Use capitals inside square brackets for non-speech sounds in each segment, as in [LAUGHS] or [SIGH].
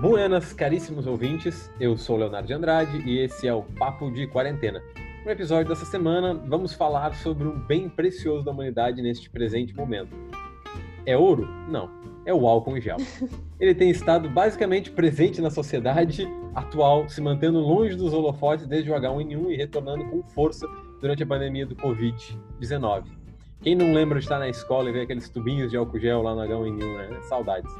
Buenas, caríssimos ouvintes. Eu sou Leonardo de Andrade e esse é o Papo de Quarentena. No episódio dessa semana, vamos falar sobre um bem precioso da humanidade neste presente momento. É ouro? Não. É o álcool em gel. [LAUGHS] Ele tem estado basicamente presente na sociedade atual, se mantendo longe dos holofotes desde o H1N1 e retornando com força durante a pandemia do Covid-19. Quem não lembra de estar na escola e ver aqueles tubinhos de álcool gel lá no H1N1, né? Saudades.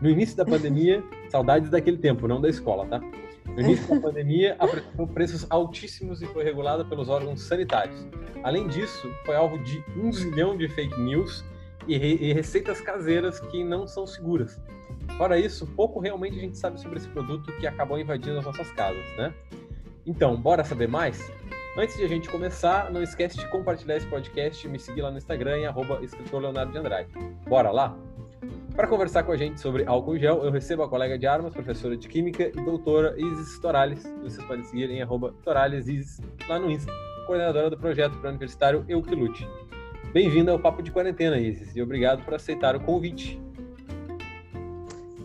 No início da pandemia, saudades daquele tempo, não da escola, tá? No início da pandemia, apresentou preços altíssimos e foi regulada pelos órgãos sanitários. Além disso, foi alvo de um zilhão de fake news e, re e receitas caseiras que não são seguras. Fora isso, pouco realmente a gente sabe sobre esse produto que acabou invadindo as nossas casas, né? Então, bora saber mais? Antes de a gente começar, não esquece de compartilhar esse podcast e me seguir lá no Instagram em arroba escritor Leonardo de Andrade. Bora lá? Para conversar com a gente sobre álcool gel, eu recebo a colega de armas, professora de Química e doutora Isis Torales. Vocês podem seguir em arroba Isis lá no Insta, coordenadora do projeto pré-universitário Euquilute. Bem-vinda ao Papo de Quarentena, Isis, e obrigado por aceitar o convite.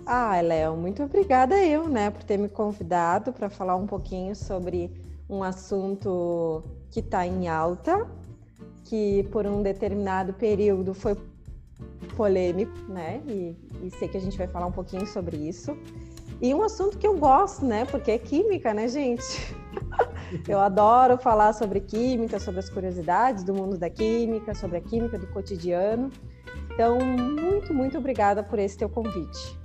Ah, Léo, muito obrigada eu, né, por ter me convidado para falar um pouquinho sobre um assunto que está em alta, que por um determinado período foi polêmico, né? E, e, sei que a gente vai falar um pouquinho sobre isso. E um assunto que eu gosto, né? Porque é química, né, gente? [LAUGHS] eu adoro falar sobre química, sobre as curiosidades do mundo da química, sobre a química do cotidiano. Então, muito, muito obrigada por esse teu convite.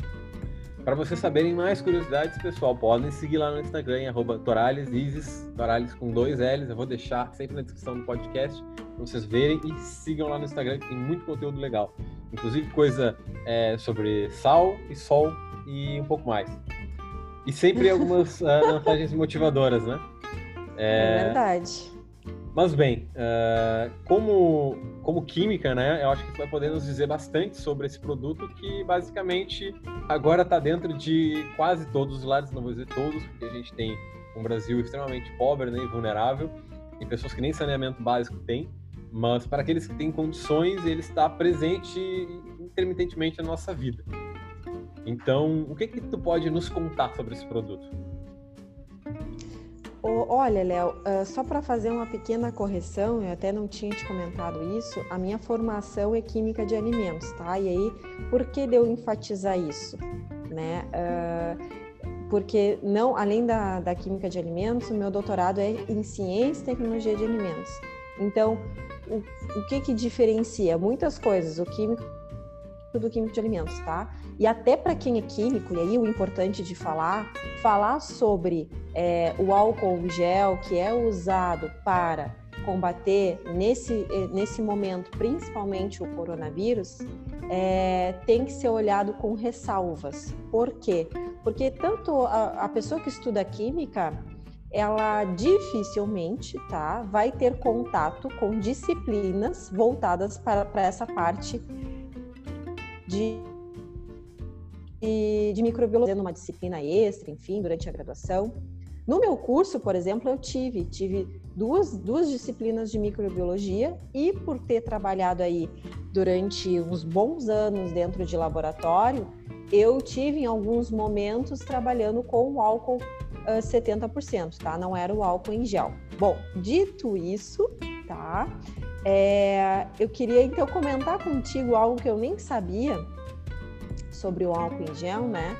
Para vocês saberem mais curiosidades, pessoal, podem seguir lá no Instagram, em Torales, Isis, Torales com dois L's. Eu vou deixar sempre na descrição do podcast para vocês verem e sigam lá no Instagram, que tem muito conteúdo legal. Inclusive coisa é, sobre sal e sol e um pouco mais. E sempre [LAUGHS] algumas uh, mensagens motivadoras, né? É, é verdade. Mas bem, uh, como, como química, né, eu acho que você vai poder nos dizer bastante sobre esse produto que basicamente agora está dentro de quase todos os lares, não vou dizer todos, porque a gente tem um Brasil extremamente pobre né, e vulnerável, tem pessoas que nem saneamento básico têm, mas para aqueles que têm condições, ele está presente intermitentemente na nossa vida. Então, o que que tu pode nos contar sobre esse produto? Olha, Léo, uh, só para fazer uma pequena correção, eu até não tinha te comentado isso, a minha formação é química de alimentos, tá? E aí, por que deu enfatizar isso? Né? Uh, porque não, além da, da química de alimentos, o meu doutorado é em ciência e tecnologia de alimentos. Então, o, o que que diferencia? Muitas coisas, o químico do químico de alimentos, tá? E até para quem é químico, e aí o importante de falar, falar sobre é, o álcool gel que é usado para combater nesse, eh, nesse momento, principalmente o coronavírus, é, tem que ser olhado com ressalvas. Por quê? Porque tanto a, a pessoa que estuda química, ela dificilmente tá, vai ter contato com disciplinas voltadas para, para essa parte de, de, de microbiologia, numa disciplina extra, enfim, durante a graduação. No meu curso, por exemplo, eu tive, tive duas, duas disciplinas de microbiologia e por ter trabalhado aí durante uns bons anos dentro de laboratório, eu tive em alguns momentos trabalhando com o álcool uh, 70%, tá? Não era o álcool em gel. Bom, dito isso, tá? É, eu queria então comentar contigo algo que eu nem sabia sobre o álcool em gel, né?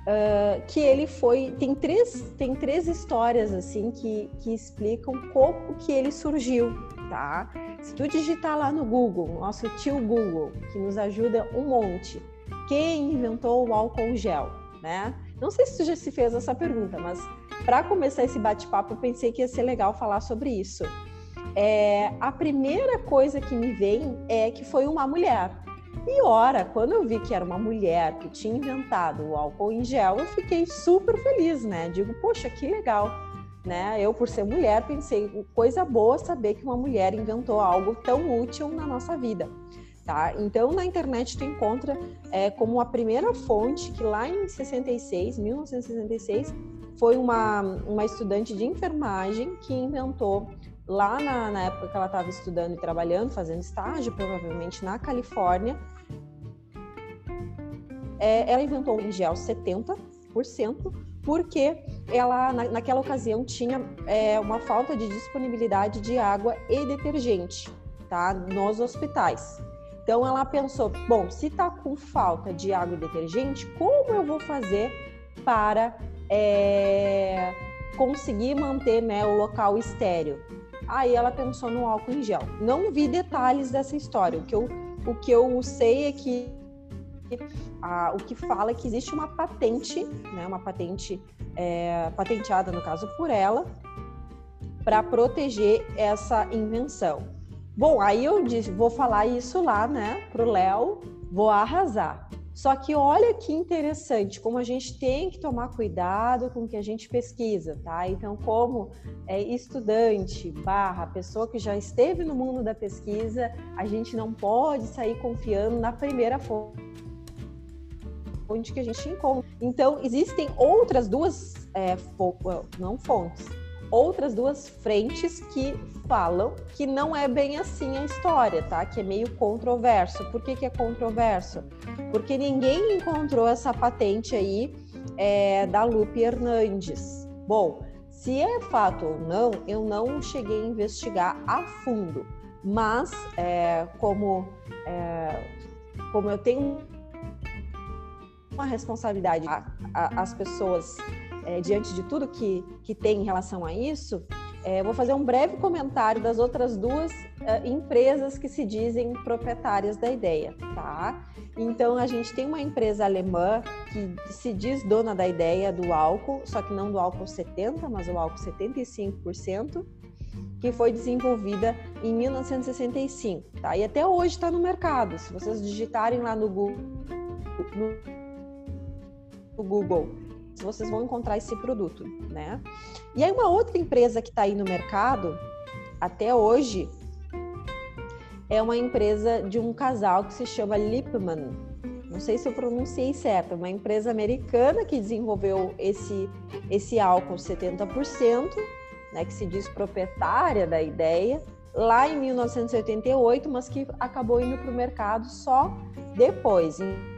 Uh, que ele foi tem três tem três histórias assim que, que explicam como que ele surgiu tá se tu digitar lá no Google nosso tio Google que nos ajuda um monte quem inventou o álcool gel né não sei se tu já se fez essa pergunta mas para começar esse bate-papo eu pensei que ia ser legal falar sobre isso é, a primeira coisa que me vem é que foi uma mulher. E ora, quando eu vi que era uma mulher que tinha inventado o álcool em gel, eu fiquei super feliz, né? Digo, poxa, que legal. Né? Eu, por ser mulher, pensei, coisa boa saber que uma mulher inventou algo tão útil na nossa vida. Tá? Então, na internet tu encontra é, como a primeira fonte que lá em 66, 1966, foi uma, uma estudante de enfermagem que inventou lá na, na época que ela estava estudando e trabalhando, fazendo estágio, provavelmente na Califórnia, é, ela inventou o gel 70, porque ela, na, naquela ocasião, tinha é, uma falta de disponibilidade de água e detergente tá, nos hospitais. Então ela pensou, bom, se está com falta de água e detergente, como eu vou fazer para é, conseguir manter né, o local estéreo? Aí ela pensou no álcool em gel. Não vi detalhes dessa história. O que eu, o que eu sei é que a, o que fala é que existe uma patente, né, uma patente é, patenteada, no caso, por ela, para proteger essa invenção. Bom, aí eu disse, vou falar isso lá, né, pro Léo, vou arrasar. Só que olha que interessante, como a gente tem que tomar cuidado com o que a gente pesquisa, tá? Então, como é, estudante barra pessoa que já esteve no mundo da pesquisa, a gente não pode sair confiando na primeira fonte que a gente encontra. Então, existem outras duas, é, não fontes, outras duas frentes que falam que não é bem assim a história, tá? Que é meio controverso. Por que, que é controverso? Porque ninguém encontrou essa patente aí é, da Lupe Hernandes. Bom, se é fato ou não, eu não cheguei a investigar a fundo. Mas, é, como, é, como eu tenho uma responsabilidade a, a, as pessoas é, diante de tudo que, que tem em relação a isso, é, vou fazer um breve comentário das outras duas é, empresas que se dizem proprietárias da ideia, tá? Então a gente tem uma empresa alemã que se diz dona da ideia do álcool, só que não do álcool 70, mas o álcool 75%, que foi desenvolvida em 1965, tá? E até hoje está no mercado. Se vocês digitarem lá no Google, no Google, vocês vão encontrar esse produto, né? E aí uma outra empresa que está aí no mercado até hoje é uma empresa de um casal que se chama Lipman. Não sei se eu pronunciei certo, uma empresa americana que desenvolveu esse esse álcool 70%, né, que se diz proprietária da ideia, lá em 1988, mas que acabou indo para o mercado só depois, em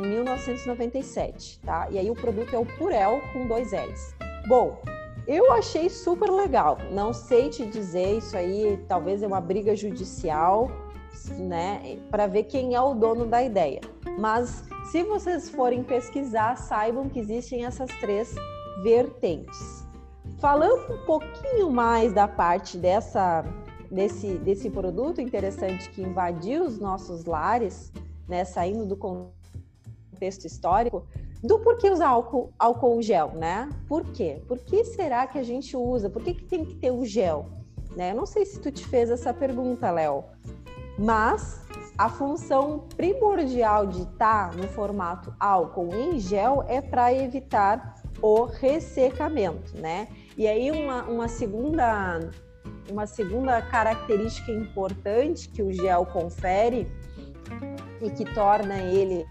1997, tá? E aí o produto é o Purel com dois L's. Bom, eu achei super legal. Não sei te dizer isso aí, talvez é uma briga judicial, né, para ver quem é o dono da ideia. Mas se vocês forem pesquisar, saibam que existem essas três vertentes. Falando um pouquinho mais da parte dessa desse desse produto interessante que invadiu os nossos lares, né, saindo do contexto histórico, do porquê usar álcool, álcool gel, né? Por quê? Por que será que a gente usa? Por que, que tem que ter o gel? Né? Eu não sei se tu te fez essa pergunta, Léo, mas a função primordial de estar tá no formato álcool em gel é para evitar o ressecamento, né? E aí uma, uma segunda uma segunda característica importante que o gel confere e que torna ele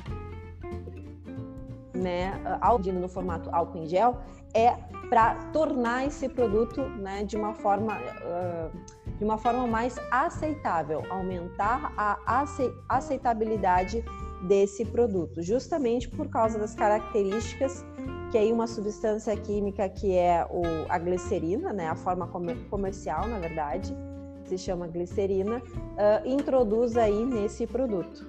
né, audindo no formato álcool em gel, é para tornar esse produto né, de uma forma uh, de uma forma mais aceitável, aumentar a aceitabilidade desse produto, justamente por causa das características que aí uma substância química que é o, a glicerina, né, a forma comer, comercial, na verdade, se chama glicerina, uh, introduz aí nesse produto.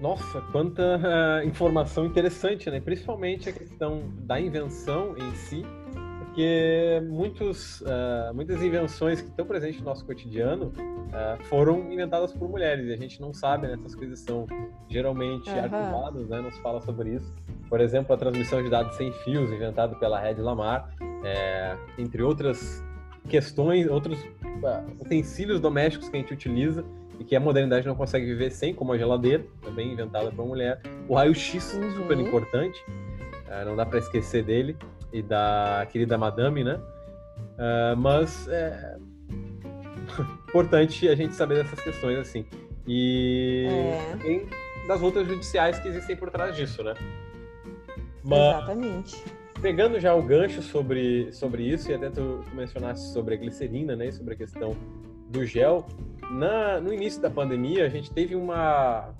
Nossa, quanta uh, informação interessante, né? Principalmente a questão da invenção em si, porque muitos, uh, muitas invenções que estão presentes no nosso cotidiano uh, foram inventadas por mulheres e a gente não sabe, né? Essas coisas são geralmente uhum. arquivadas, né? Não se fala sobre isso. Por exemplo, a transmissão de dados sem fios, inventada pela Red Lamar, é, entre outras questões, outros utensílios domésticos que a gente utiliza e que a modernidade não consegue viver sem, como a geladeira, também inventada por mulher. O raio-x, uhum. super importante, uh, não dá para esquecer dele, e da querida Madame, né? Uh, mas é [LAUGHS] importante a gente saber dessas questões, assim. E é. das lutas judiciais que existem por trás disso, né? Mas, Exatamente. Pegando já o gancho sobre, sobre isso, e até tu, tu mencionaste sobre a glicerina, né? Sobre a questão do gel. Na, no início da pandemia, a gente teve uma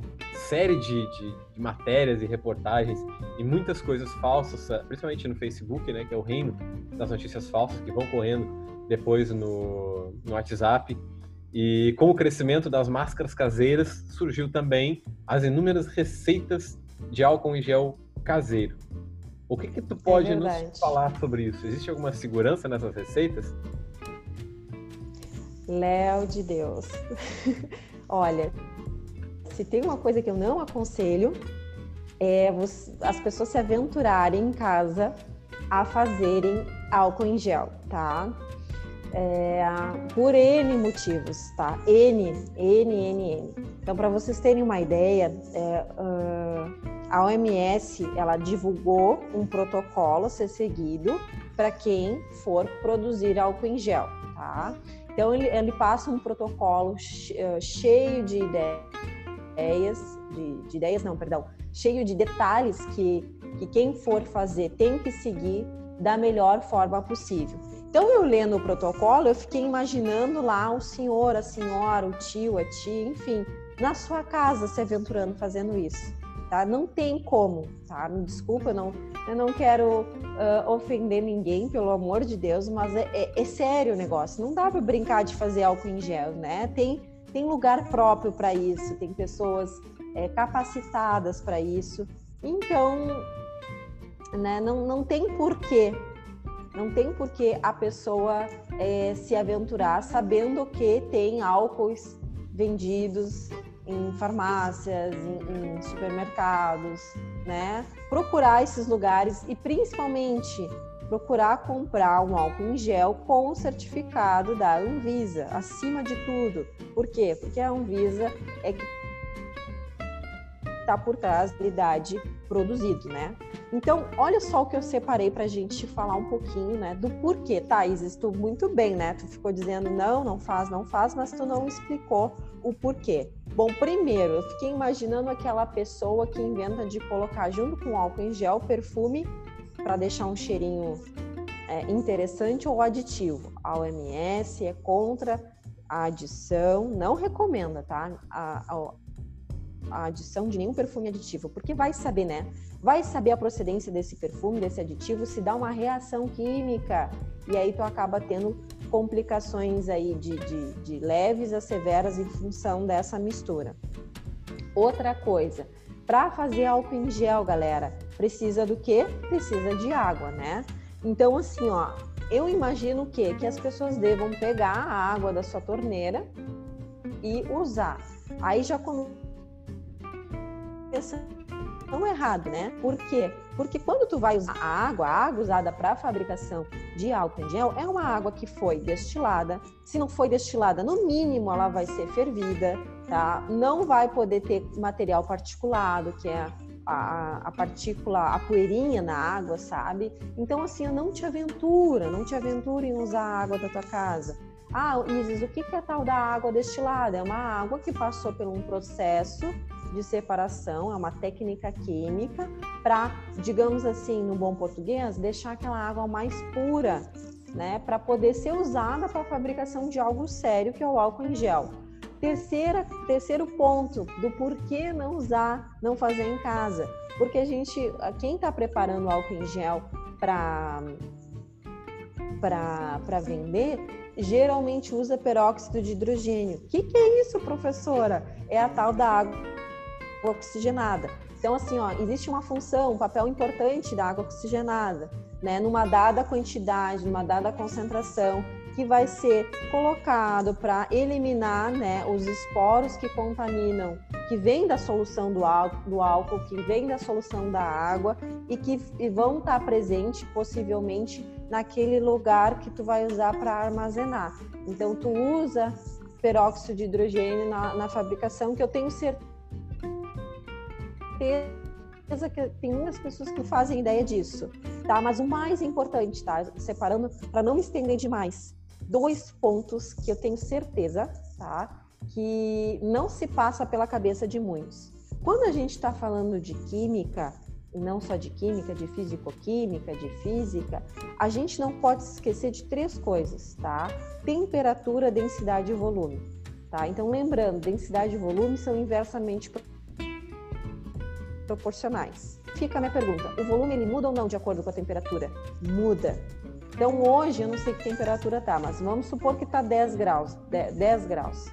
série de, de, de, matérias e reportagens e muitas coisas falsas, principalmente no Facebook, né, que é o reino das notícias falsas que vão correndo depois no, no WhatsApp. E com o crescimento das máscaras caseiras, surgiu também as inúmeras receitas de álcool em gel caseiro. O que que tu pode é nos falar sobre isso? Existe alguma segurança nessas receitas? Léo de Deus. [LAUGHS] Olha, se tem uma coisa que eu não aconselho, é as pessoas se aventurarem em casa a fazerem álcool em gel, tá? É, por N motivos, tá? N, N, N, N. Então, para vocês terem uma ideia, é, uh, a OMS ela divulgou um protocolo a ser seguido para quem for produzir álcool em gel, tá? Então ele, ele passa um protocolo eh, cheio de ideias, de, de, ideias não, perdão, cheio de detalhes que, que quem for fazer tem que seguir da melhor forma possível. Então eu lendo o protocolo, eu fiquei imaginando lá o senhor, a senhora, o tio, a tia, enfim, na sua casa se aventurando fazendo isso tá? Não tem como, tá? Me desculpa, eu não, eu não quero uh, ofender ninguém, pelo amor de Deus, mas é, é, é sério o negócio. Não dá para brincar de fazer álcool em gel, né? Tem, tem lugar próprio para isso, tem pessoas é, capacitadas para isso. Então, né, não, não tem porquê, não tem porquê a pessoa é, se aventurar sabendo que tem álcools vendidos em farmácias, em, em supermercados, né? Procurar esses lugares e principalmente procurar comprar um álcool em gel com o certificado da Anvisa, acima de tudo. Por quê? Porque a Anvisa é que está por trás da idade produzido, né? Então, olha só o que eu separei para a gente falar um pouquinho, né, do porquê. Thaís, tu muito bem, né? Tu ficou dizendo não, não faz, não faz, mas tu não explicou o porquê. Bom, primeiro, eu fiquei imaginando aquela pessoa que inventa de colocar junto com álcool em gel perfume para deixar um cheirinho é, interessante ou aditivo. A OMS é contra a adição, não recomenda, tá? A, a, a adição de nenhum perfume aditivo, porque vai saber, né? Vai saber a procedência desse perfume, desse aditivo, se dá uma reação química. E aí tu acaba tendo complicações aí de, de, de leves a severas em função dessa mistura. Outra coisa, para fazer álcool em gel, galera, precisa do quê? Precisa de água, né? Então, assim, ó, eu imagino que que as pessoas devam pegar a água da sua torneira e usar. Aí já começa tão errado, né? Por quê? Porque quando tu vai usar a água, a água usada para fabricação de álcool em gel é uma água que foi destilada. Se não foi destilada, no mínimo ela vai ser fervida, tá? Não vai poder ter material particulado, que é a, a, partícula, a poeirinha na água, sabe? Então, assim, não te aventura, não te aventura em usar a água da tua casa. Ah, Isis, o que é tal da água destilada? É uma água que passou por um processo de separação, é uma técnica química para, digamos assim, no bom português, deixar aquela água mais pura, né, para poder ser usada para a fabricação de algo sério, que é o álcool em gel. Terceira, terceiro ponto do porquê não usar, não fazer em casa, porque a gente, quem está preparando álcool em gel para vender, geralmente usa peróxido de hidrogênio. O que, que é isso, professora? É a tal da água oxigenada. Então, assim, ó, existe uma função, um papel importante da água oxigenada, né, numa dada quantidade, numa dada concentração, que vai ser colocado para eliminar né, os esporos que contaminam, que vêm da solução do álcool, do álcool, que vêm da solução da água e que e vão estar tá presentes possivelmente naquele lugar que tu vai usar para armazenar. Então, tu usa peróxido de hidrogênio na, na fabricação, que eu tenho certeza certeza que tem muitas pessoas que fazem ideia disso, tá? Mas o mais importante, tá? Separando para não me estender demais, dois pontos que eu tenho certeza, tá? Que não se passa pela cabeça de muitos. Quando a gente está falando de química, e não só de química, de físico-química, de física, a gente não pode esquecer de três coisas, tá? Temperatura, densidade e volume, tá? Então, lembrando, densidade e volume são inversamente proporcionais. Fica a minha pergunta: o volume ele muda ou não de acordo com a temperatura? Muda. Então hoje eu não sei que temperatura tá, mas vamos supor que tá 10 graus, 10 graus.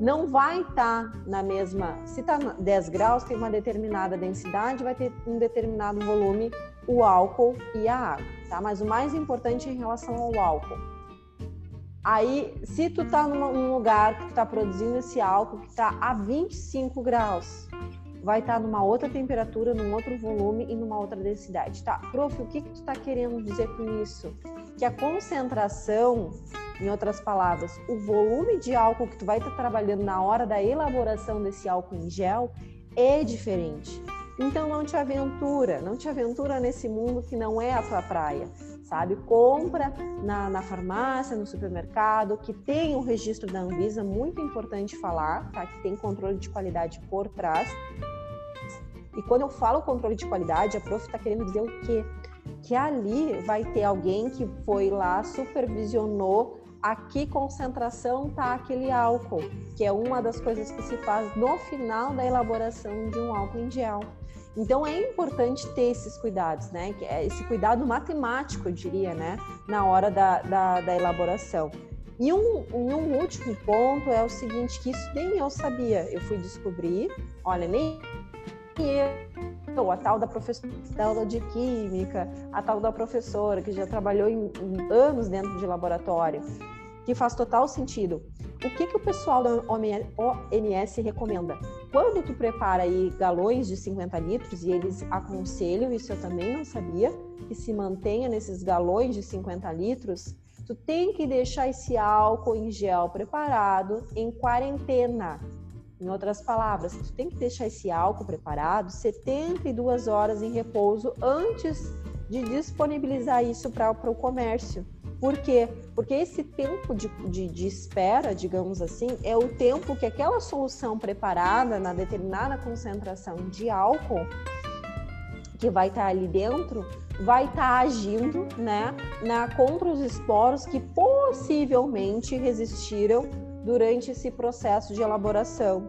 Não vai estar tá na mesma, se tá 10 graus, tem uma determinada densidade, vai ter um determinado volume o álcool e a água, tá? Mas o mais importante é em relação ao álcool. Aí, se tu tá num lugar que tá produzindo esse álcool que tá a 25 graus, vai estar tá numa outra temperatura, num outro volume e numa outra densidade, tá? Prof, o que que tu tá querendo dizer com isso? Que a concentração, em outras palavras, o volume de álcool que tu vai estar tá trabalhando na hora da elaboração desse álcool em gel é diferente. Então não te aventura, não te aventura nesse mundo que não é a tua praia, sabe? Compra na, na farmácia, no supermercado, que tem o registro da Anvisa, muito importante falar, tá? Que tem controle de qualidade por trás. E quando eu falo controle de qualidade, a prof está querendo dizer o quê? Que ali vai ter alguém que foi lá, supervisionou a que concentração está aquele álcool, que é uma das coisas que se faz no final da elaboração de um álcool em gel. Então é importante ter esses cuidados, né? É esse cuidado matemático, eu diria, né? Na hora da, da, da elaboração. E um, um, último ponto é o seguinte, que isso nem eu sabia. Eu fui descobrir, olha, nem eu, a tal da professora da de química, a tal da professora que já trabalhou em, em anos dentro de laboratório, que faz total sentido. O que, que o pessoal da OMS recomenda? Quando tu prepara aí galões de 50 litros, e eles aconselham, isso eu também não sabia, que se mantenha nesses galões de 50 litros, tu tem que deixar esse álcool em gel preparado em quarentena. Em outras palavras, tu tem que deixar esse álcool preparado 72 horas em repouso antes de disponibilizar isso para o comércio. Por quê? Porque esse tempo de, de, de, espera, digamos assim, é o tempo que aquela solução preparada na determinada concentração de álcool que vai estar tá ali dentro vai estar tá agindo né, na, contra os esporos que possivelmente resistiram durante esse processo de elaboração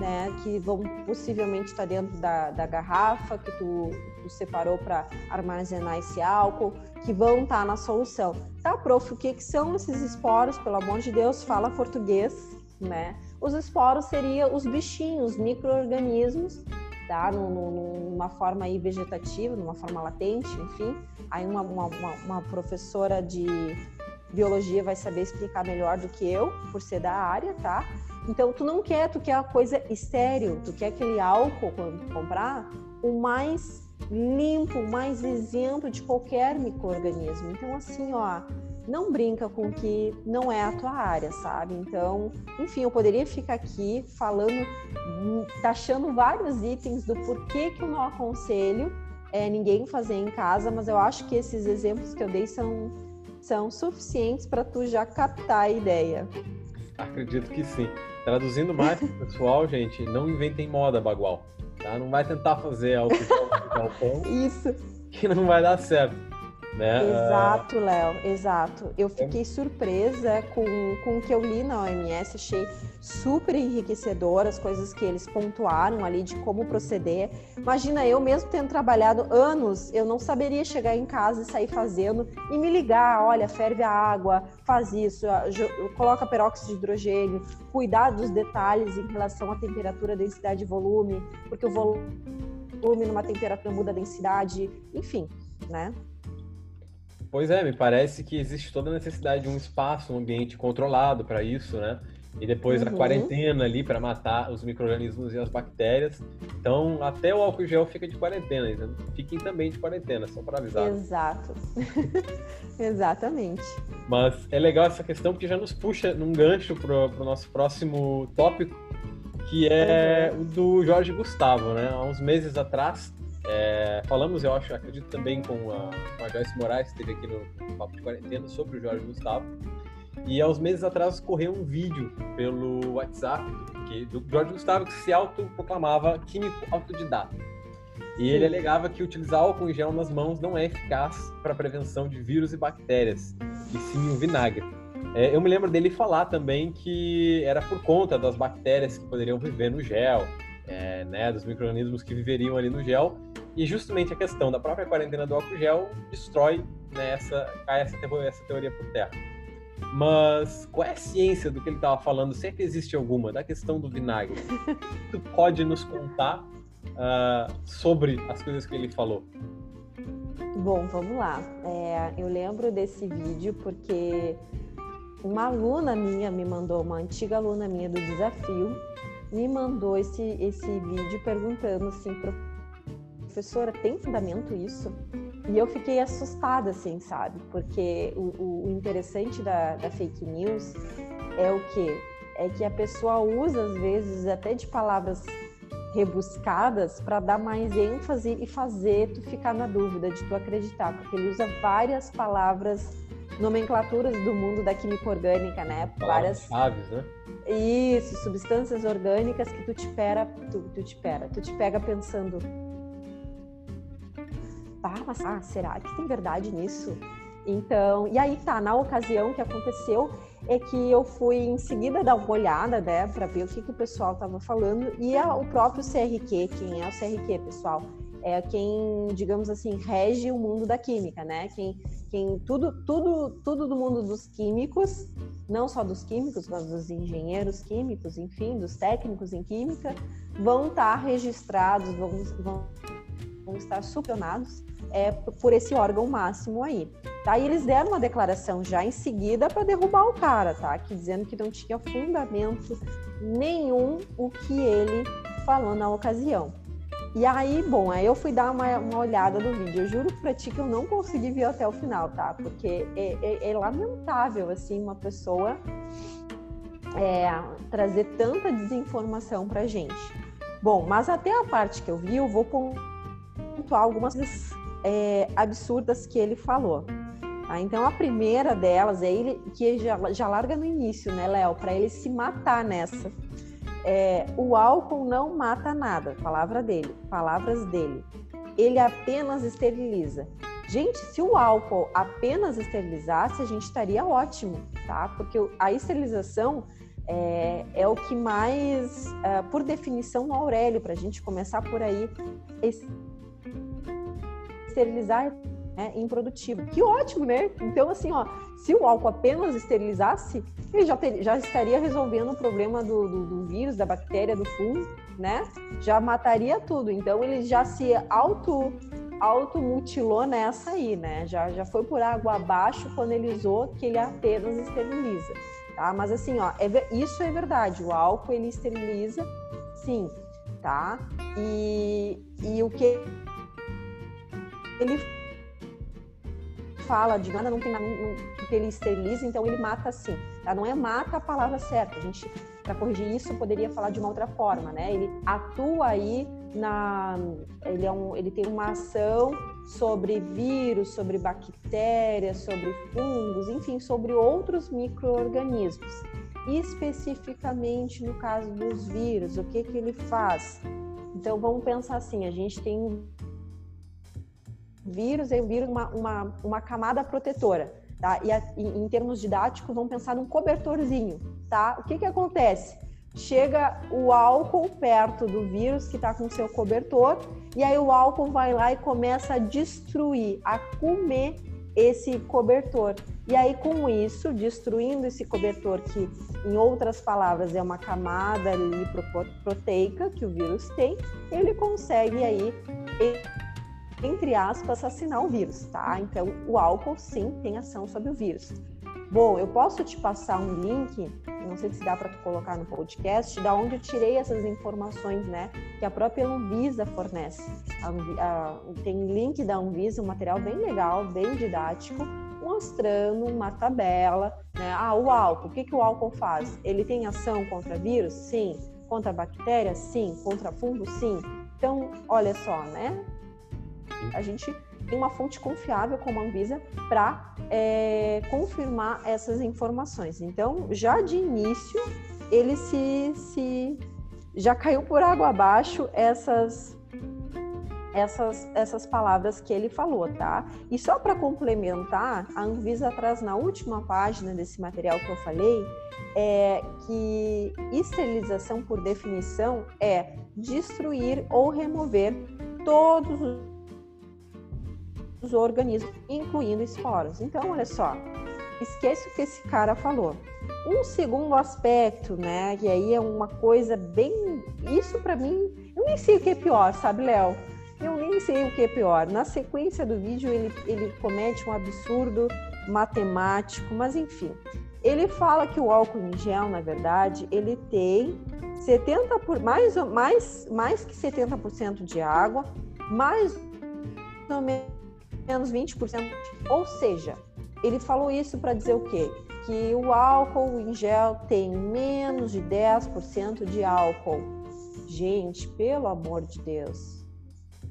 né, que vão possivelmente estar dentro da, da garrafa que tu, tu separou para armazenar esse álcool, que vão estar na solução. Tá, prof, o que, que são esses esporos? Pelo amor de Deus, fala português, né? Os esporos seriam os bichinhos, micro-organismos, tá? Numa forma aí vegetativa, numa forma latente, enfim. Aí uma, uma, uma professora de biologia vai saber explicar melhor do que eu, por ser da área, tá? Então, tu não quer, tu quer a coisa estéreo, tu quer aquele álcool quando tu comprar, o mais limpo, o mais isento de qualquer microorganismo. Então, assim, ó, não brinca com o que não é a tua área, sabe? Então, enfim, eu poderia ficar aqui falando, taxando vários itens do porquê que eu não aconselho é, ninguém fazer em casa, mas eu acho que esses exemplos que eu dei são, são suficientes para tu já captar a ideia. Acredito que sim. Traduzindo mais pro pessoal, [LAUGHS] gente, não inventem moda bagual. Tá? Não vai tentar fazer algo Isso. que não vai dar certo. Né? Exato, Léo, exato. Eu fiquei surpresa com, com o que eu li na OMS, achei super enriquecedor as coisas que eles pontuaram ali de como proceder. Imagina, eu mesmo tendo trabalhado anos, eu não saberia chegar em casa e sair fazendo e me ligar, olha, ferve a água, faz isso, coloca peróxido de hidrogênio, cuidar dos detalhes em relação à temperatura, densidade e volume, porque o volume numa temperatura muda a densidade, enfim, né? Pois é, me parece que existe toda a necessidade de um espaço, um ambiente controlado para isso, né? E depois uhum. a quarentena ali para matar os micro-organismos e as bactérias. Então, até o álcool gel fica de quarentena. Então fiquem também de quarentena, só para avisar. Exato. [LAUGHS] Exatamente. Mas é legal essa questão porque já nos puxa num gancho para o nosso próximo tópico, que é uhum. o do Jorge Gustavo, né? Há uns meses atrás, é, falamos, eu acho, acredito também com a, com a Joyce Moraes, que esteve aqui no Papo de Quarentena, sobre o Jorge Gustavo. E há uns meses atrás correu um vídeo pelo WhatsApp que, do Jorge Gustavo que se autoproclamava químico autodidata. E ele alegava que utilizar álcool em gel nas mãos não é eficaz para prevenção de vírus e bactérias, e sim o vinagre. É, eu me lembro dele falar também que era por conta das bactérias que poderiam viver no gel, é, né, dos micro-organismos que viveriam ali no gel. E justamente a questão da própria quarentena do álcool gel destrói né, essa, essa, essa teoria por terra. Mas qual é a ciência do que ele estava falando? Se que existe alguma, da questão do vinagre. tu pode nos contar uh, sobre as coisas que ele falou? Bom, vamos lá. É, eu lembro desse vídeo porque uma aluna minha me mandou, uma antiga aluna minha do desafio, me mandou esse, esse vídeo perguntando assim, professora, tem fundamento isso? E eu fiquei assustada, assim, sabe? Porque o, o interessante da, da fake news é o quê? É que a pessoa usa, às vezes, até de palavras rebuscadas para dar mais ênfase e fazer tu ficar na dúvida de tu acreditar, porque ele usa várias palavras nomenclaturas do mundo da química orgânica, né? Várias chaves, né? Isso, substâncias orgânicas que tu te pera, tu, tu te pera, tu te pega pensando, ah, mas ah, será que tem verdade nisso? Então, e aí tá, na ocasião que aconteceu é que eu fui em seguida dar uma olhada, né, para ver o que, que o pessoal tava falando e a, o próprio CRQ, quem é o CRQ, pessoal? É quem, digamos assim, rege o mundo da química, né? Quem quem tudo, tudo, tudo do mundo dos químicos, não só dos químicos, mas dos engenheiros químicos, enfim, dos técnicos em química, vão estar registrados, vão, vão, vão estar supracionados é, por esse órgão máximo aí. Tá? E eles deram uma declaração já em seguida para derrubar o cara, tá? Que dizendo que não tinha fundamento nenhum o que ele falou na ocasião. E aí, bom, aí eu fui dar uma, uma olhada no vídeo. Eu juro pra ti que eu não consegui ver até o final, tá? Porque é, é, é lamentável, assim, uma pessoa é, trazer tanta desinformação pra gente. Bom, mas até a parte que eu vi, eu vou pontuar algumas é, absurdas que ele falou. Tá? Então, a primeira delas é ele que já, já larga no início, né, Léo? Para ele se matar nessa é, o álcool não mata nada, palavra dele, palavras dele. Ele apenas esteriliza. Gente, se o álcool apenas esterilizasse, a gente estaria ótimo, tá? Porque a esterilização é, é o que mais, é, por definição, o Aurélio, para a gente começar por aí, esterilizar é improdutivo. Que ótimo, né? Então, assim, ó, se o álcool apenas esterilizasse, ele já, ter, já estaria resolvendo o problema do, do, do, vírus, da bactéria, do fungo, né? Já mataria tudo. Então, ele já se auto automutilou nessa aí, né? Já, já foi por água abaixo quando ele usou que ele apenas esteriliza, tá? Mas assim, ó, é, isso é verdade. O álcool ele esteriliza, sim, tá? E, e o que ele fala de nada, não tem nada, porque ele esteriliza, então ele mata assim. Tá? Não é mata a palavra certa. A gente, para corrigir isso, poderia falar de uma outra forma, né? Ele atua aí na, ele, é um, ele tem uma ação sobre vírus, sobre bactérias, sobre fungos, enfim, sobre outros micro-organismos. Especificamente no caso dos vírus, o que, que ele faz? Então vamos pensar assim: a gente tem vírus é o vírus uma, uma, uma camada protetora. Tá? E, a, em termos didáticos, vamos pensar num cobertorzinho. Tá? O que, que acontece? Chega o álcool perto do vírus que está com seu cobertor, e aí o álcool vai lá e começa a destruir, a comer esse cobertor. E aí, com isso, destruindo esse cobertor, que em outras palavras é uma camada lipoproteica que o vírus tem, ele consegue aí entre aspas, assassinar o vírus, tá? Então, o álcool sim tem ação sobre o vírus. Bom, eu posso te passar um link, não sei se dá para tu colocar no podcast, da onde eu tirei essas informações, né? Que a própria Anvisa fornece. A, a, tem link da Anvisa, um material bem legal, bem didático, mostrando uma tabela, né? Ah, o álcool, o que, que o álcool faz? Ele tem ação contra vírus? Sim. Contra bactérias? Sim. Contra fungo? Sim. Então, olha só, né? A gente tem uma fonte confiável como a Anvisa para é, confirmar essas informações. Então, já de início, ele se, se já caiu por água abaixo essas essas, essas palavras que ele falou, tá? E só para complementar, a Anvisa traz na última página desse material que eu falei é que esterilização, por definição, é destruir ou remover todos os organismos, incluindo esporos. Então, olha só, esquece o que esse cara falou. Um segundo aspecto, né? E aí é uma coisa bem. Isso para mim, eu nem sei o que é pior, sabe, Léo? Eu nem sei o que é pior. Na sequência do vídeo, ele, ele comete um absurdo matemático, mas enfim. Ele fala que o álcool em gel, na verdade, ele tem 70 por mais mais mais que 70% de água, mais ou menos 20%, ou seja, ele falou isso para dizer o quê? Que o álcool em gel tem menos de 10% de álcool. Gente, pelo amor de Deus.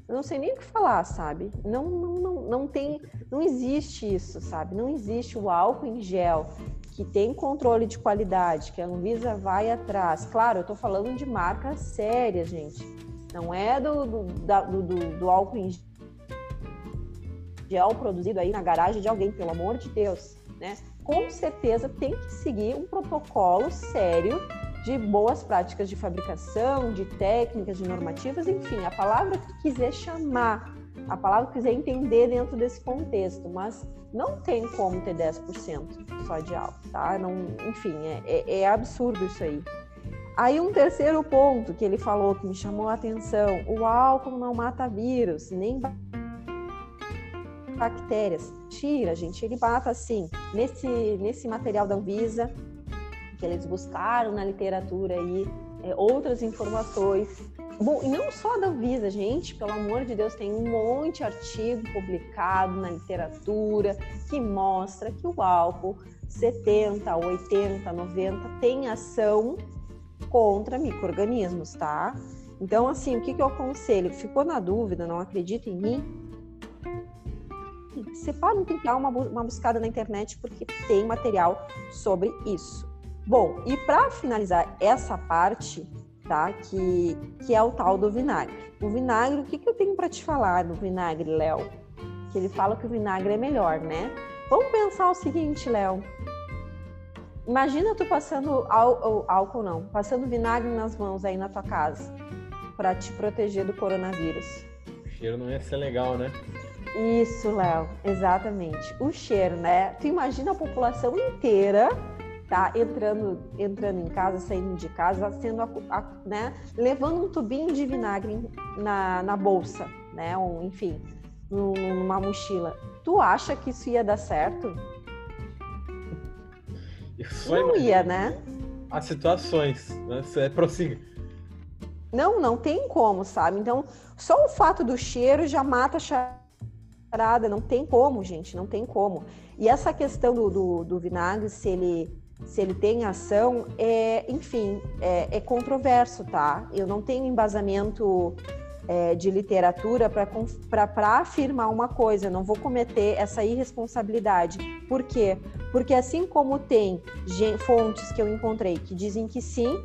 Eu não sei nem o que falar, sabe? Não, não, não, não tem, não existe isso, sabe? Não existe o álcool em gel que tem controle de qualidade, que a Anvisa vai atrás. Claro, eu estou falando de marcas sérias, gente. Não é do, do, do, do, do álcool em gel produzido aí na garagem de alguém, pelo amor de Deus, né? Com certeza tem que seguir um protocolo sério de boas práticas de fabricação, de técnicas, de normativas, enfim, a palavra que quiser chamar, a palavra que quiser entender dentro desse contexto, mas não tem como ter 10% só de álcool, tá? Não, enfim, é, é, é absurdo isso aí. Aí um terceiro ponto que ele falou que me chamou a atenção, o álcool não mata vírus, nem bactérias. Tira, gente, ele mata assim, nesse, nesse material da Anvisa, que eles buscaram na literatura aí, é, outras informações Bom, e não só da Visa, gente, pelo amor de Deus, tem um monte de artigo publicado na literatura que mostra que o álcool 70, 80, 90 tem ação contra micro-organismos, tá? Então, assim, o que, que eu aconselho? Ficou na dúvida, não acredita em mim? Você pode tentar uma, uma buscada na internet porque tem material sobre isso. Bom, e para finalizar essa parte, tá? Que, que é o tal do vinagre. O vinagre, o que, que eu tenho para te falar do vinagre, Léo? Que ele fala que o vinagre é melhor, né? Vamos pensar o seguinte, Léo. Imagina tu passando álcool, álcool não, passando vinagre nas mãos aí na tua casa para te proteger do coronavírus. O cheiro não ia ser legal, né? Isso, Léo, exatamente. O cheiro, né? Tu imagina a população inteira tá entrando, entrando em casa, saindo de casa, sendo, a, a, né, levando um tubinho de vinagre na, na bolsa, né, ou enfim, numa mochila. Tu acha que isso ia dar certo? Não ia, né? As situações, né? É, prossiga. Não, não tem como, sabe? Então, só o fato do cheiro já mata a charada. Não tem como, gente, não tem como. E essa questão do, do, do vinagre, se ele se ele tem ação, é, enfim, é, é controverso, tá? Eu não tenho embasamento é, de literatura para afirmar uma coisa, eu não vou cometer essa irresponsabilidade. Por quê? Porque assim como tem fontes que eu encontrei que dizem que sim,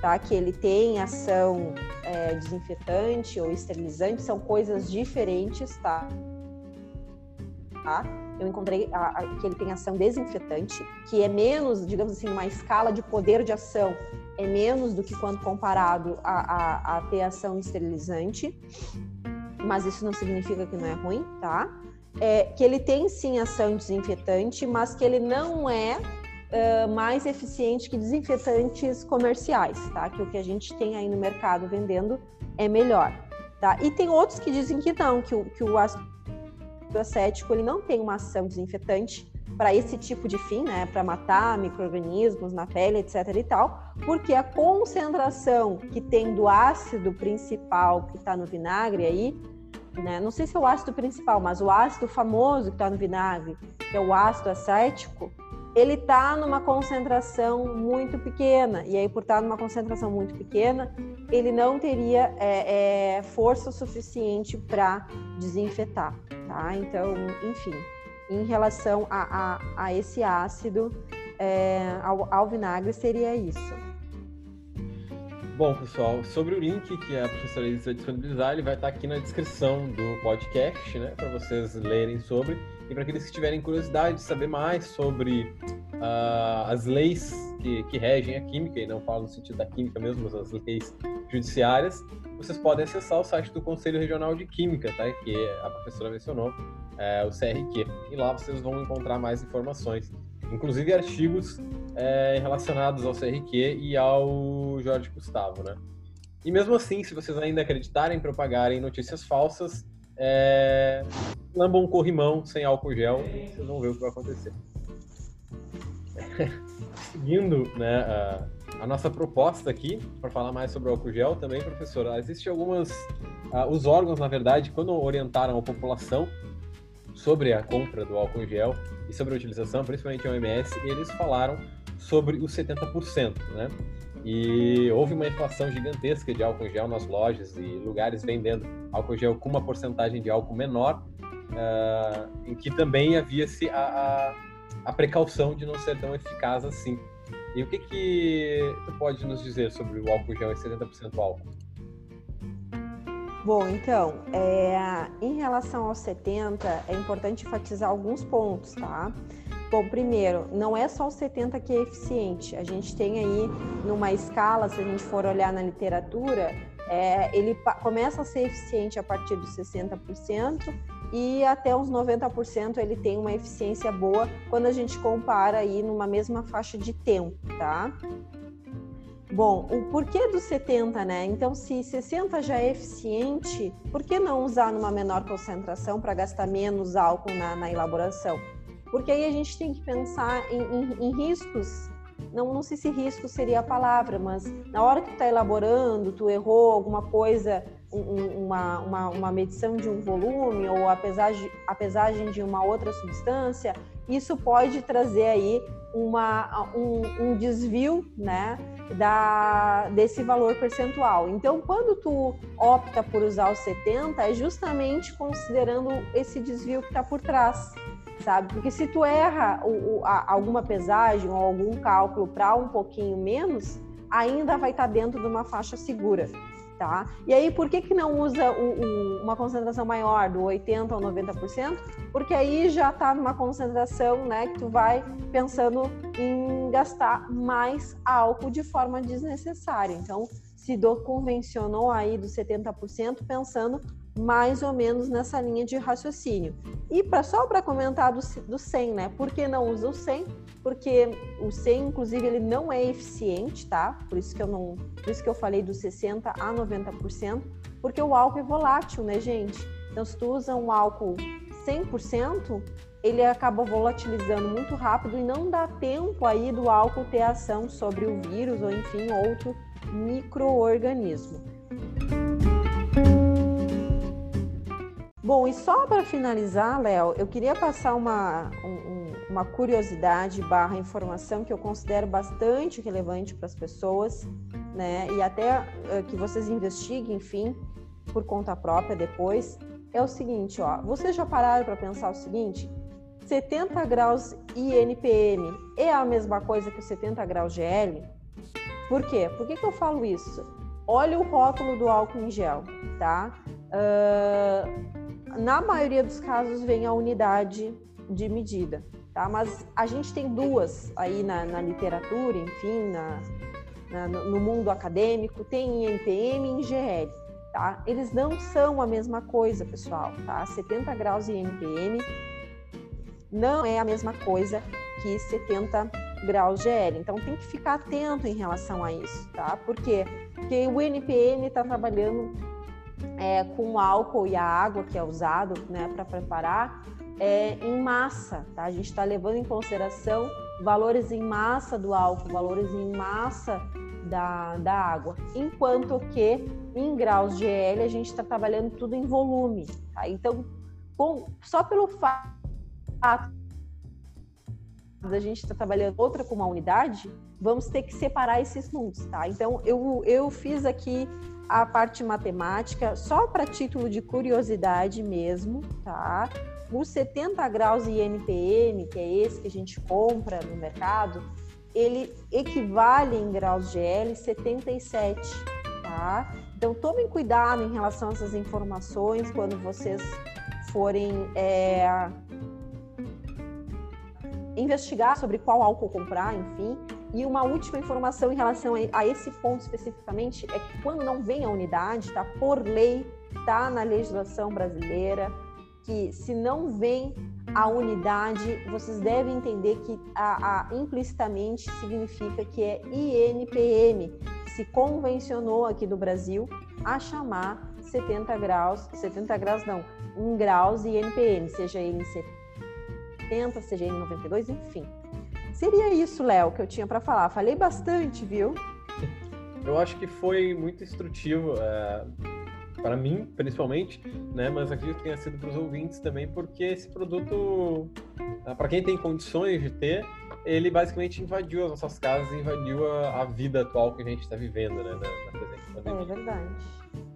tá? Que ele tem ação é, desinfetante ou esterilizante, são coisas diferentes, tá? Tá? eu encontrei a, a, que ele tem ação desinfetante, que é menos, digamos assim, uma escala de poder de ação, é menos do que quando comparado a, a, a ter ação esterilizante, mas isso não significa que não é ruim, tá? É, que ele tem sim ação desinfetante, mas que ele não é uh, mais eficiente que desinfetantes comerciais, tá? Que o que a gente tem aí no mercado vendendo é melhor, tá? E tem outros que dizem que não, que o, que o ácido acético ele não tem uma ação desinfetante para esse tipo de fim, né, para matar microrganismos na pele, etc e tal, porque a concentração que tem do ácido principal que está no vinagre aí, né, não sei se é o ácido principal, mas o ácido famoso que está no vinagre, que é o ácido acético, ele está numa concentração muito pequena, e aí por estar tá numa concentração muito pequena, ele não teria é, é, força suficiente para desinfetar, tá? Então, enfim, em relação a, a, a esse ácido, é, ao, ao vinagre seria isso. Bom, pessoal, sobre o link que a professora Elisa vai disponibilizar, ele vai estar aqui na descrição do podcast, né, para vocês lerem sobre. E para aqueles que tiverem curiosidade de saber mais sobre uh, as leis que, que, regem a química, e não falo no sentido da química mesmo, mas as leis judiciárias, vocês podem acessar o site do Conselho Regional de Química, tá? que a professora mencionou, é, o CRQ. E lá vocês vão encontrar mais informações, inclusive artigos é, relacionados ao CRQ e ao Jorge Gustavo. Né? E mesmo assim, se vocês ainda acreditarem, propagarem notícias falsas, é, lambam um corrimão sem álcool gel, vocês vão ver o que vai acontecer. [LAUGHS] Seguindo né, a, a, nossa proposta aqui, para falar mais sobre o álcool gel também, professora, existem algumas... Uh, os órgãos, na verdade, quando orientaram a população sobre a compra do álcool gel e sobre a utilização, principalmente a OMS, eles falaram sobre os 70%, né? E houve uma inflação gigantesca de álcool gel nas lojas e lugares vendendo álcool gel com uma porcentagem de álcool menor, uh, em que também havia-se a, a, a, precaução de não ser tão eficaz assim. E o que que tu pode nos dizer sobre o álcool gel e 70% álcool? Bom, então, é, em relação aos 70, é importante enfatizar alguns pontos, tá? Bom, primeiro, não é só o 70 que é eficiente. A gente tem aí, numa escala, se a gente for olhar na literatura, é, ele começa a ser eficiente a partir dos 60% e até uns 90% ele tem uma eficiência boa quando a gente compara aí numa mesma faixa de tempo, tá? Bom, o porquê dos 70, né? Então, se 60 já é eficiente, por que não usar numa menor concentração para gastar menos álcool na, na elaboração? Porque aí a gente tem que pensar em, em, em riscos. Não, não sei se risco seria a palavra, mas na hora que tu está elaborando, tu errou alguma coisa, uma, uma, uma, medição de um volume ou a pesagem, a pesagem de uma outra substância, isso pode trazer aí uma, um, um desvio, né? Da, desse valor percentual. Então, quando tu opta por usar o 70, é justamente considerando esse desvio que está por trás sabe? Porque se tu erra o, o, a, alguma pesagem ou algum cálculo para um pouquinho menos, ainda vai estar tá dentro de uma faixa segura, tá? E aí, por que que não usa o, uma concentração maior, do 80% ou 90%? Porque aí já está numa concentração, né, que tu vai pensando em gastar mais álcool de forma desnecessária. Então, se do, convencionou aí dos 70%, pensando mais ou menos nessa linha de raciocínio. E pra, só para comentar do, do 100, né? Por que não usa o 100? Porque o 100, inclusive, ele não é eficiente, tá? Por isso que eu não, por isso que eu falei dos 60 a 90%, porque o álcool é volátil, né, gente? Então, se tu usa um álcool 100%, ele acaba volatilizando muito rápido e não dá tempo aí do álcool ter ação sobre o vírus ou enfim outro microorganismo. Bom, e só para finalizar, Léo, eu queria passar uma, um, uma curiosidade barra informação que eu considero bastante relevante para as pessoas, né? E até uh, que vocês investiguem, enfim, por conta própria depois. É o seguinte, ó. Vocês já pararam para pensar o seguinte? 70 graus INPM é a mesma coisa que o 70 graus GL? Por quê? Por que, que eu falo isso? Olha o rótulo do álcool em gel, tá? Uh, na maioria dos casos vem a unidade de medida, tá? Mas a gente tem duas aí na, na literatura, enfim, na, na, no mundo acadêmico, tem NPM e GL, tá? Eles não são a mesma coisa, pessoal, tá? 70 graus e NPM não é a mesma coisa que 70 graus GL. Então tem que ficar atento em relação a isso, tá? Por quê? Porque o NPM está trabalhando é, com o álcool e a água que é usado né, para preparar é, em massa. Tá? A gente está levando em consideração valores em massa do álcool, valores em massa da, da água, enquanto que em graus de L a gente está trabalhando tudo em volume. Tá? Então, com, só pelo fato da gente estar tá trabalhando outra com uma unidade, vamos ter que separar esses mundos, tá? Então, eu, eu fiz aqui a parte matemática só para título de curiosidade mesmo, tá? O 70 graus INPM, que é esse que a gente compra no mercado, ele equivale em graus de L 77. tá? Então tomem cuidado em relação a essas informações quando vocês forem é, investigar sobre qual álcool comprar, enfim. E uma última informação em relação a esse ponto especificamente é que quando não vem a unidade, tá? Por lei, tá na legislação brasileira, que se não vem a unidade, vocês devem entender que a, a, implicitamente significa que é INPM, que se convencionou aqui do Brasil a chamar 70 graus, 70 graus não, 1 graus INPM, seja ele em 70, seja ele em 92, enfim. Seria isso, Léo, que eu tinha para falar. Falei bastante, viu? Eu acho que foi muito instrutivo. É para mim, principalmente, né? Mas acredito que tenha sido para os ouvintes também, porque esse produto, ah, para quem tem condições de ter, ele basicamente invadiu as nossas casas, invadiu a, a vida atual que a gente está vivendo, né? Na, na presente pandemia. É verdade.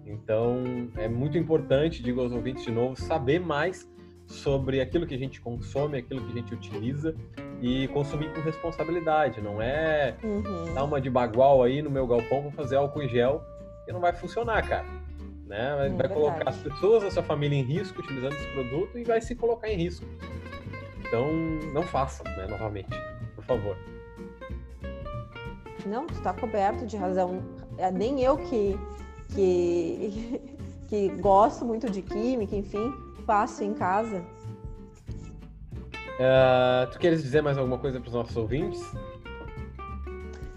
Então, é muito importante, digo aos ouvintes de novo, saber mais sobre aquilo que a gente consome, aquilo que a gente utiliza e consumir com responsabilidade. Não é uhum. dar uma de bagual aí no meu galpão, vou fazer álcool em gel e não vai funcionar, cara né? Vai, é vai colocar as pessoas da sua família em risco utilizando esse produto e vai se colocar em risco. Então, não façam, né? Novamente, por favor. Não, tu está coberto de razão. É, nem eu que, que, [LAUGHS] que gosto muito de química, enfim, faço em casa. Uh, tu queres dizer mais alguma coisa para os nossos ouvintes?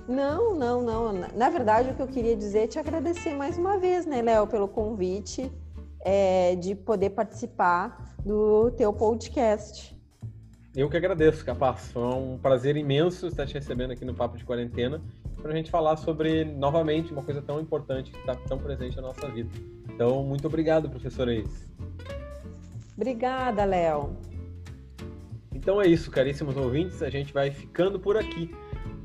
Não, não, não. Na verdade, o que eu queria dizer é te agradecer mais uma vez, né, Léo, pelo convite é, de poder participar do teu podcast. Eu que agradeço, Capaz. Foi um prazer imenso estar te recebendo aqui no Papo de Quarentena para a gente falar sobre, novamente, uma coisa tão importante que está tão presente na nossa vida. Então, muito obrigado, professora Eis. Obrigada, Léo. Então é isso, caríssimos ouvintes. A gente vai ficando por aqui.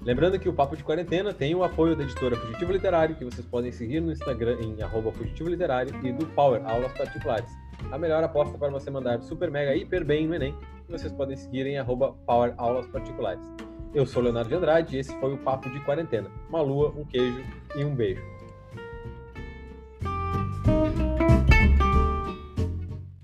Lembrando que o Papo de Quarentena tem o apoio da editora Fugitivo Literário, que vocês podem seguir no Instagram em arroba Fugitivo Literário, e do Power, Aulas Particulares. A melhor aposta para você mandar super, mega, hiper bem no Enem, vocês podem seguir em arroba Power Aulas Particulares. Eu sou Leonardo de Andrade e esse foi o Papo de Quarentena. Uma lua, um queijo e um beijo.